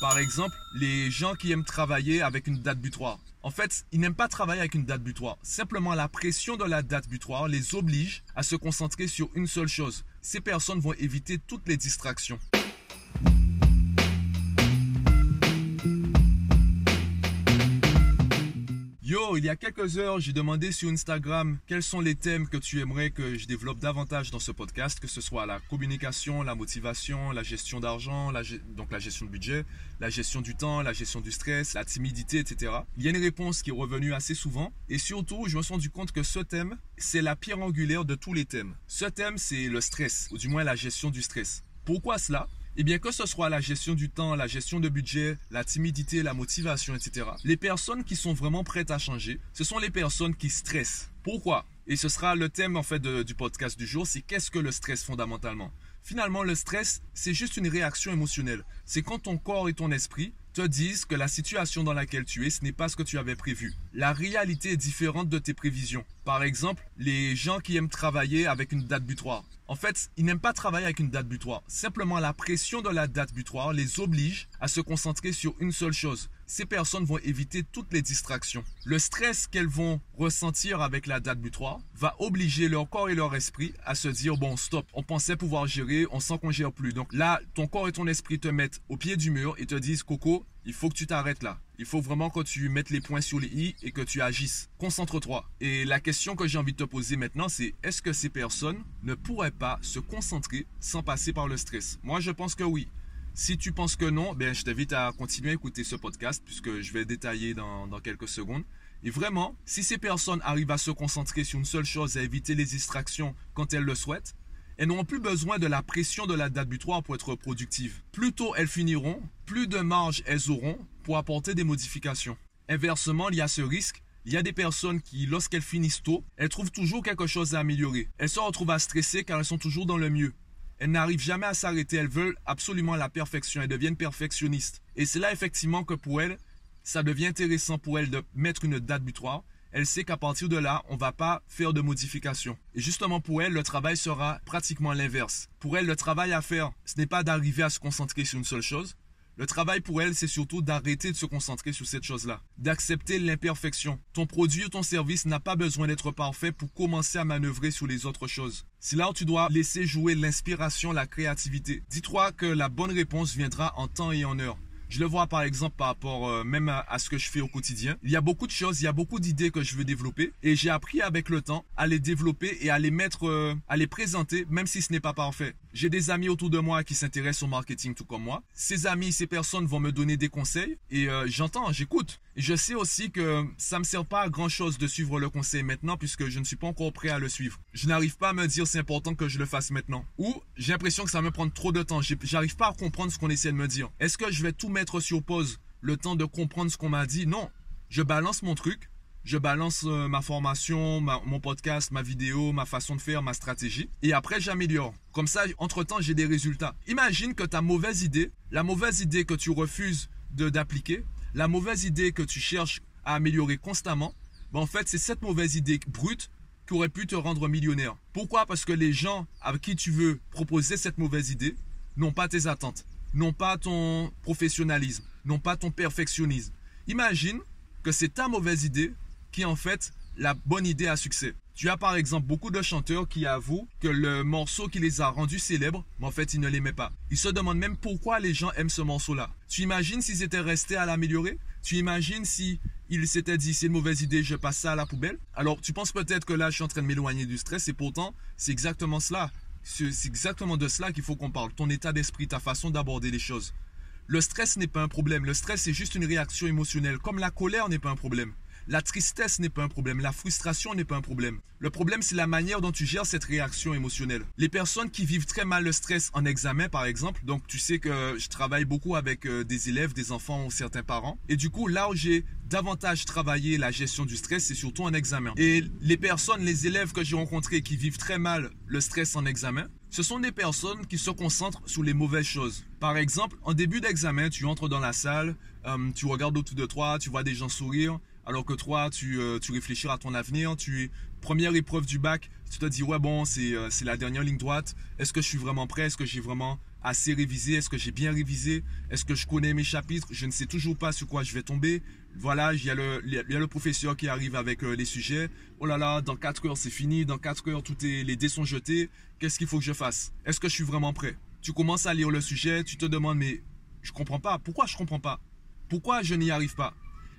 Par exemple, les gens qui aiment travailler avec une date butoir. En fait, ils n'aiment pas travailler avec une date butoir. Simplement, la pression de la date butoir les oblige à se concentrer sur une seule chose. Ces personnes vont éviter toutes les distractions. Yo, il y a quelques heures, j'ai demandé sur Instagram quels sont les thèmes que tu aimerais que je développe davantage dans ce podcast, que ce soit la communication, la motivation, la gestion d'argent, donc la gestion de budget, la gestion du temps, la gestion du stress, la timidité, etc. Il y a une réponse qui est revenue assez souvent et surtout, je me suis rendu compte que ce thème, c'est la pierre angulaire de tous les thèmes. Ce thème, c'est le stress, ou du moins la gestion du stress. Pourquoi cela? Eh bien, que ce soit la gestion du temps, la gestion de budget, la timidité, la motivation, etc., les personnes qui sont vraiment prêtes à changer, ce sont les personnes qui stressent. Pourquoi? Et ce sera le thème en fait du podcast du jour, c'est qu'est-ce que le stress fondamentalement? Finalement, le stress, c'est juste une réaction émotionnelle. C'est quand ton corps et ton esprit te disent que la situation dans laquelle tu es, ce n'est pas ce que tu avais prévu. La réalité est différente de tes prévisions. Par exemple, les gens qui aiment travailler avec une date butoir. En fait, ils n'aiment pas travailler avec une date butoir. Simplement, la pression de la date butoir les oblige à se concentrer sur une seule chose ces personnes vont éviter toutes les distractions. Le stress qu'elles vont ressentir avec la date butoir va obliger leur corps et leur esprit à se dire bon stop, on pensait pouvoir gérer, on sent qu'on gère plus. Donc là, ton corps et ton esprit te mettent au pied du mur et te disent Coco, il faut que tu t'arrêtes là. Il faut vraiment que tu mettes les points sur les i et que tu agisses. Concentre-toi. Et la question que j'ai envie de te poser maintenant, c'est est-ce que ces personnes ne pourraient pas se concentrer sans passer par le stress? Moi, je pense que oui. Si tu penses que non, ben, je t'invite à continuer à écouter ce podcast puisque je vais détailler dans, dans quelques secondes. Et vraiment, si ces personnes arrivent à se concentrer sur une seule chose et à éviter les distractions quand elles le souhaitent, elles n'auront plus besoin de la pression de la date butoir pour être productives. Plus tôt elles finiront, plus de marge elles auront pour apporter des modifications. Inversement, il y a ce risque. Il y a des personnes qui, lorsqu'elles finissent tôt, elles trouvent toujours quelque chose à améliorer. Elles se retrouvent à stresser car elles sont toujours dans le mieux. Elles n'arrivent jamais à s'arrêter, elles veulent absolument la perfection, elles deviennent perfectionnistes. Et c'est là effectivement que pour elles, ça devient intéressant pour elles de mettre une date butoir. Elle sait qu'à partir de là, on ne va pas faire de modifications. Et justement pour elle, le travail sera pratiquement l'inverse. Pour elle, le travail à faire, ce n'est pas d'arriver à se concentrer sur une seule chose, le travail pour elle, c'est surtout d'arrêter de se concentrer sur cette chose-là, d'accepter l'imperfection. Ton produit ou ton service n'a pas besoin d'être parfait pour commencer à manœuvrer sur les autres choses. C'est là où tu dois laisser jouer l'inspiration, la créativité. Dis-toi que la bonne réponse viendra en temps et en heure. Je le vois par exemple par rapport euh, même à, ce que je fais au quotidien. Il y a beaucoup de choses, il y a beaucoup d'idées que je veux développer et j'ai appris avec le temps à les développer et à les mettre, euh, à les présenter même si ce n'est pas parfait. J'ai des amis autour de moi qui s'intéressent au marketing tout comme moi. Ces amis, ces personnes vont me donner des conseils et euh, j'entends, j'écoute. Je sais aussi que ça me sert pas à grand chose de suivre le conseil maintenant puisque je ne suis pas encore prêt à le suivre. Je n'arrive pas à me dire c'est important que je le fasse maintenant. Ou j'ai l'impression que ça me prend trop de temps. J'arrive pas à comprendre ce qu'on essaie de me dire. Est-ce que je vais tout mettre sur pause le temps de comprendre ce qu'on m'a dit? Non. Je balance mon truc je balance euh, ma formation, mon podcast, ma vidéo, ma façon de faire, ma stratégie. Et après, j'améliore. Comme ça, entre-temps, j'ai des résultats. Imagine que ta mauvaise idée, la mauvaise idée que tu refuses d'appliquer, la mauvaise idée que tu cherches à améliorer constamment, ben en fait, c'est cette mauvaise idée brute qui aurait pu te rendre millionnaire. Pourquoi? Parce que les gens avec qui tu veux proposer cette mauvaise idée n'ont pas tes attentes, n'ont pas ton professionnalisme, n'ont pas ton perfectionnisme. Imagine que c'est ta mauvaise idée qui en fait la bonne idée à succès. Tu as par exemple beaucoup de chanteurs qui avouent que le morceau qui les a rendus célèbres, mais en fait ils ne l'aimaient pas. Ils se demandent même pourquoi les gens aiment ce morceau-là. Tu imagines s'ils étaient restés à l'améliorer? Tu imagines si ils s'étaient dit c'est une mauvaise idée, je passe ça à la poubelle? Alors tu penses peut-être que là je suis en train de m'éloigner du stress et pourtant c'est exactement cela. C'est exactement de cela qu'il faut qu'on parle. Ton état d'esprit, ta façon d'aborder les choses. Le stress n'est pas un problème. Le stress c'est juste une réaction émotionnelle. Comme la colère n'est pas un problème. La tristesse n'est pas un problème, la frustration n'est pas un problème. Le problème, c'est la manière dont tu gères cette réaction émotionnelle. Les personnes qui vivent très mal le stress en examen, par exemple, donc tu sais que je travaille beaucoup avec euh, des élèves, des enfants ou certains parents, et du coup, là où j'ai davantage travaillé la gestion du stress, c'est surtout en examen. Et les personnes, les élèves que j'ai rencontrés qui vivent très mal le stress en examen, ce sont des personnes qui se concentrent sur les mauvaises choses. Par exemple, en début d'examen, tu entres dans la salle, euh, tu regardes autour de toi, tu vois des gens sourire, alors que toi, tu, euh, tu réfléchis à ton avenir, tu es première épreuve du bac, tu te dis ouais bon, c'est euh, c'est la dernière ligne droite, est-ce que je suis vraiment prêt, est-ce que j'ai vraiment assez révisé? Est-ce que j'ai bien révisé? Est-ce que je connais mes chapitres? Je ne sais toujours pas sur quoi je vais tomber. Voilà, il y a le, il y a le professeur qui arrive avec euh, les sujets. Oh là là, dans 4 heures c'est fini, dans 4 heures tout est, les dés sont jetés. Qu'est-ce qu'il faut que je fasse? Est-ce que je suis vraiment prêt? Tu commences à lire le sujet, tu te demandes mais je comprends pas. Pourquoi je comprends pas? Pourquoi je n'y arrive pas?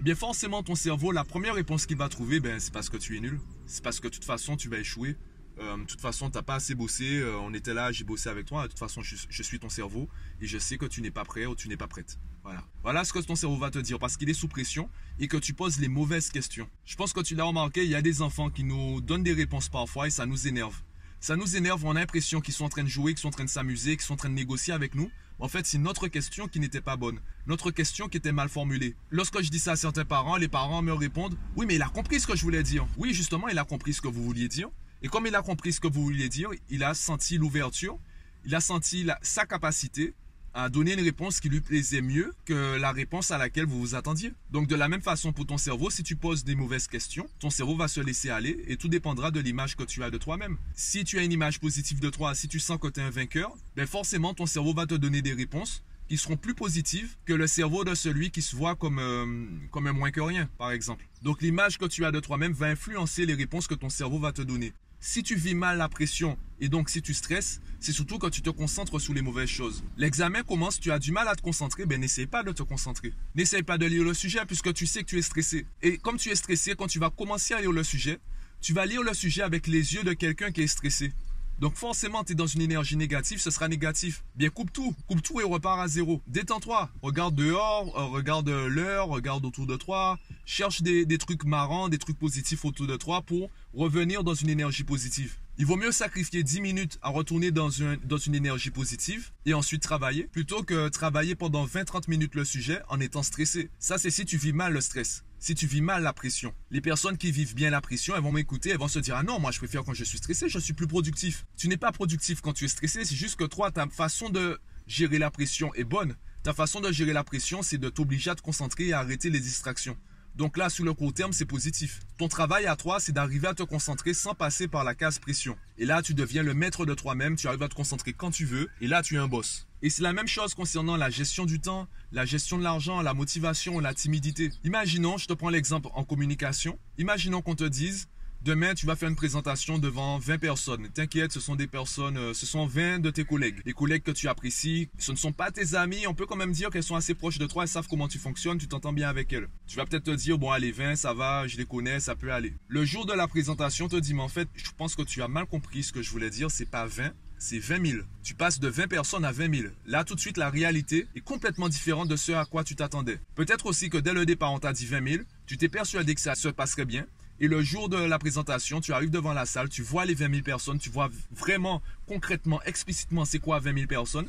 Eh bien forcément ton cerveau, la première réponse qu'il va trouver, ben, c'est parce que tu es nul. C'est parce que de toute façon tu vas échouer. Euh, de toute façon, tu n'as pas assez bossé. Euh, on était là, j'ai bossé avec toi. De toute façon, je, je, suis ton cerveau et je sais que tu n'es pas prêt ou tu n'es pas prête. Voilà. Voilà ce que ton cerveau va te dire parce qu'il est sous pression et que tu poses les mauvaises questions. Je pense que tu l'as remarqué, il y a des enfants qui nous donnent des réponses parfois et ça nous énerve. Ça nous énerve, on a l'impression qu'ils sont en train de jouer, qu'ils sont en train de s'amuser, qu'ils sont en train de négocier avec nous. En fait, c'est notre question qui n'était pas bonne, notre question qui était mal formulée. Lorsque je dis ça à certains parents, les parents me répondent Oui, mais il a compris ce que je voulais dire. Oui, justement, il a compris ce que vous vouliez dire. Et comme il a compris ce que vous vouliez dire, il a senti l'ouverture, il a senti sa capacité à donner une réponse qui lui plaisait mieux que la réponse à laquelle vous vous attendiez. Donc de la même façon pour ton cerveau, si tu poses des mauvaises questions, ton cerveau va se laisser aller et tout dépendra de l'image que tu as de toi-même. Si tu as une image positive de toi, si tu sens que tu es un vainqueur, ben forcément ton cerveau va te donner des réponses qui seront plus positives que le cerveau de celui qui se voit comme, euh, comme un moins que rien, par exemple. Donc l'image que tu as de toi-même va influencer les réponses que ton cerveau va te donner. Si tu vis mal la pression et donc si tu stresses, c'est surtout quand tu te concentres sur les mauvaises choses. L'examen commence, tu as du mal à te concentrer, ben n'essaye pas de te concentrer. N'essaye pas de lire le sujet puisque tu sais que tu es stressé. Et comme tu es stressé, quand tu vas commencer à lire le sujet, tu vas lire le sujet avec les yeux de quelqu'un qui est stressé. Donc forcément, tu es dans une énergie négative, ce sera négatif. Bien, coupe tout, coupe tout et repars à zéro. Détends-toi, regarde dehors, euh, regarde l'heure, regarde autour de toi, cherche des, des trucs marrants, des trucs positifs autour de toi pour revenir dans une énergie positive. Il vaut mieux sacrifier 10 minutes à retourner dans, dans une énergie positive et ensuite travailler plutôt que travailler pendant 20-30 minutes le sujet en étant stressé. Ça, c'est si tu vis mal le stress si tu vis mal la pression. Les personnes qui vivent bien la pression, elles vont m'écouter, elles vont se dire Ah non, moi je préfère quand je suis stressé, je suis plus productif. Tu n'es pas productif quand tu es stressé, c'est juste que toi, ta façon de gérer la pression est bonne. Ta façon de gérer la pression, c'est de t'obliger à te concentrer et à arrêter les distractions. Donc là, sur le court terme, c'est positif. Ton travail à toi, c'est d'arriver à te concentrer sans passer par la case pression. Et là, tu deviens le maître de toi-même, tu arrives à te concentrer quand tu veux, et là, tu es un boss. Et c'est la même chose concernant la gestion du temps, la gestion de l'argent, la motivation, la timidité. Imaginons, je te prends l'exemple en communication, imaginons qu'on te dise, Demain, tu vas faire une présentation devant 20 personnes. T'inquiète, ce sont des personnes, euh, ce sont 20 de tes collègues. Les collègues que tu apprécies, ce ne sont pas tes amis. On peut quand même dire qu'elles sont assez proches de toi, elles savent comment tu fonctionnes, tu t'entends bien avec elles. Tu vas peut-être te dire, bon, allez, 20, ça va, je les connais, ça peut aller. Le jour de la présentation, te dis, mais en fait, je pense que tu as mal compris ce que je voulais dire, c'est pas 20, c'est 20 000. Tu passes de 20 personnes à 20 000. Là, tout de suite, la réalité est complètement différente de ce à quoi tu t'attendais. Peut-être aussi que dès le départ, on t'a dit 20 000, tu t'es persuadé que ça se passerait bien, et le jour de la présentation, tu arrives devant la salle, tu vois les 20 000 personnes, tu vois vraiment, concrètement, explicitement, c'est quoi 20 000 personnes.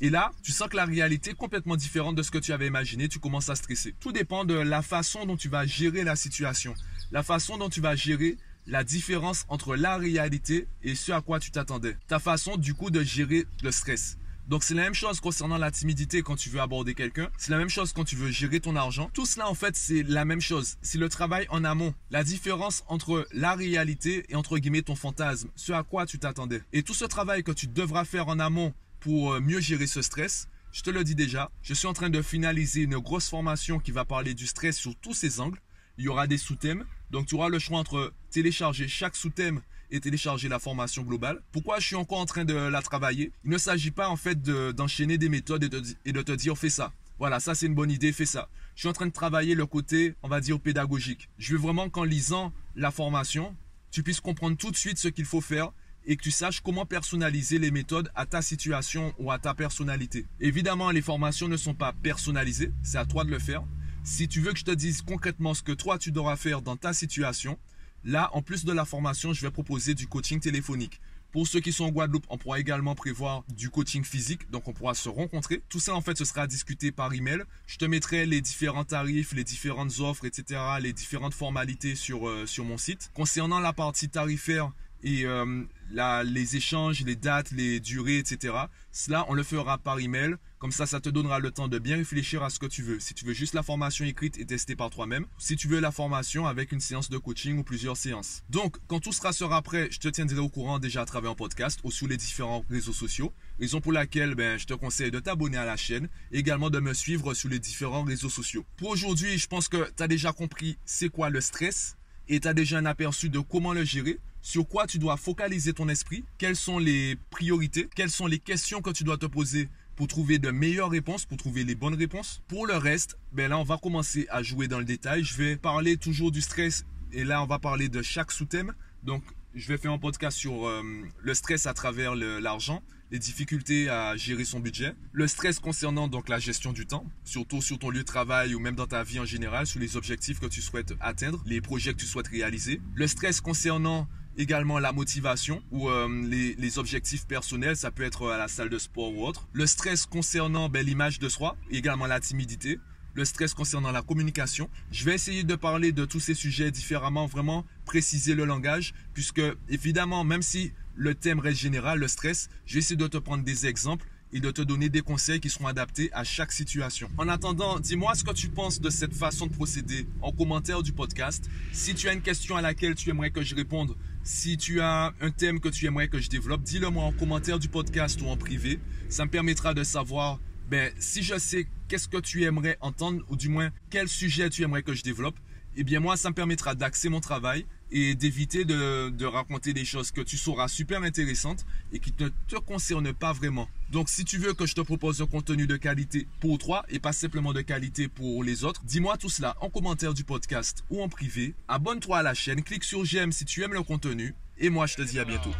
Et là, tu sens que la réalité est complètement différente de ce que tu avais imaginé, tu commences à stresser. Tout dépend de la façon dont tu vas gérer la situation, la façon dont tu vas gérer la différence entre la réalité et ce à quoi tu t'attendais. Ta façon du coup de gérer le stress. Donc c'est la même chose concernant la timidité quand tu veux aborder quelqu'un. C'est la même chose quand tu veux gérer ton argent. Tout cela en fait c'est la même chose. C'est le travail en amont. La différence entre la réalité et entre guillemets ton fantasme. Ce à quoi tu t'attendais. Et tout ce travail que tu devras faire en amont pour euh, mieux gérer ce stress. Je te le dis déjà, je suis en train de finaliser une grosse formation qui va parler du stress sous tous ses angles. Il y aura des sous-thèmes. Donc tu auras le choix entre télécharger chaque sous-thème et télécharger la formation globale. Pourquoi je suis encore en train de la travailler? Il ne s'agit pas en fait d'enchaîner des méthodes et de, et de te dire fais ça. Voilà, ça c'est une bonne idée, fais ça. Je suis en train de travailler le côté, on va dire, pédagogique. Je veux vraiment qu'en lisant la formation, tu puisses comprendre tout de suite ce qu'il faut faire et que tu saches comment personnaliser les méthodes à ta situation ou à ta personnalité. Évidemment, les formations ne sont pas personnalisées, c'est à toi de le faire. Si tu veux que je te dise concrètement ce que toi tu devras faire dans ta situation, Là, en plus de la formation, je vais proposer du coaching téléphonique. Pour ceux qui sont en Guadeloupe, on pourra également prévoir du coaching physique, donc on pourra se rencontrer. Tout ça, en fait, ce sera discuté par email. Je te mettrai les différents tarifs, les différentes offres, etc., les différentes formalités sur, euh, sur mon site. Concernant la partie tarifaire, et euh, les échanges, les dates, les durées, etc. Cela, on le fera par email. Comme ça, ça te donnera le temps de bien réfléchir à ce que tu veux. Si tu veux juste la formation écrite et testée par toi-même, si tu veux la formation avec une séance de coaching ou plusieurs séances. Donc, quand tout sera sera prêt, je te tiendrai au courant déjà à travers un podcast ou sous les différents réseaux sociaux. Raison pour laquelle ben, je te conseille de t'abonner à la chaîne et également de me suivre sur les différents réseaux sociaux. Pour aujourd'hui, je pense que tu as déjà compris c'est quoi le stress et tu as déjà un aperçu de comment le gérer sur quoi tu dois focaliser ton esprit, quelles sont les priorités, quelles sont les questions que tu dois te poser pour trouver de meilleures réponses, pour trouver les bonnes réponses. Pour le reste, ben là, on va commencer à jouer dans le détail. Je vais parler toujours du stress et là, on va parler de chaque sous-thème. Donc, je vais faire un podcast sur euh, le stress à travers l'argent, les difficultés à gérer son budget, le stress concernant donc la gestion du temps, surtout sur ton lieu de travail ou même dans ta vie en général, sur les objectifs que tu souhaites atteindre, les projets que tu souhaites réaliser, le stress concernant également la motivation ou euh, les, objectifs personnels, ça peut être à la salle de sport ou autre. Le stress concernant ben, l'image de soi, également la timidité. Le stress concernant la communication. Je vais essayer de parler de tous ces sujets différemment, vraiment préciser le langage, puisque évidemment, même si le thème reste général, le stress, je vais essayer de te prendre des exemples et de te donner des conseils qui seront adaptés à chaque situation. En attendant, dis-moi ce que tu penses de cette façon de procéder en commentaire du podcast. Si tu as une question à laquelle tu aimerais que je réponde, si tu as un thème que tu aimerais que je développe, dis-le moi en commentaire du podcast ou en privé. Ça me permettra de savoir ben, si je sais qu'est-ce que tu aimerais entendre ou du moins quel sujet tu aimerais que je développe. Eh bien moi, ça me permettra d'axer mon travail et d'éviter de, raconter des choses que tu sauras super intéressantes et qui ne te concernent pas vraiment. Donc si tu veux que je te propose un contenu de qualité pour toi et pas simplement de qualité pour les autres, dis-moi tout cela en commentaire du podcast ou en privé. Abonne-toi à la chaîne, clique sur j'aime si tu aimes le contenu et moi je te dis à bientôt.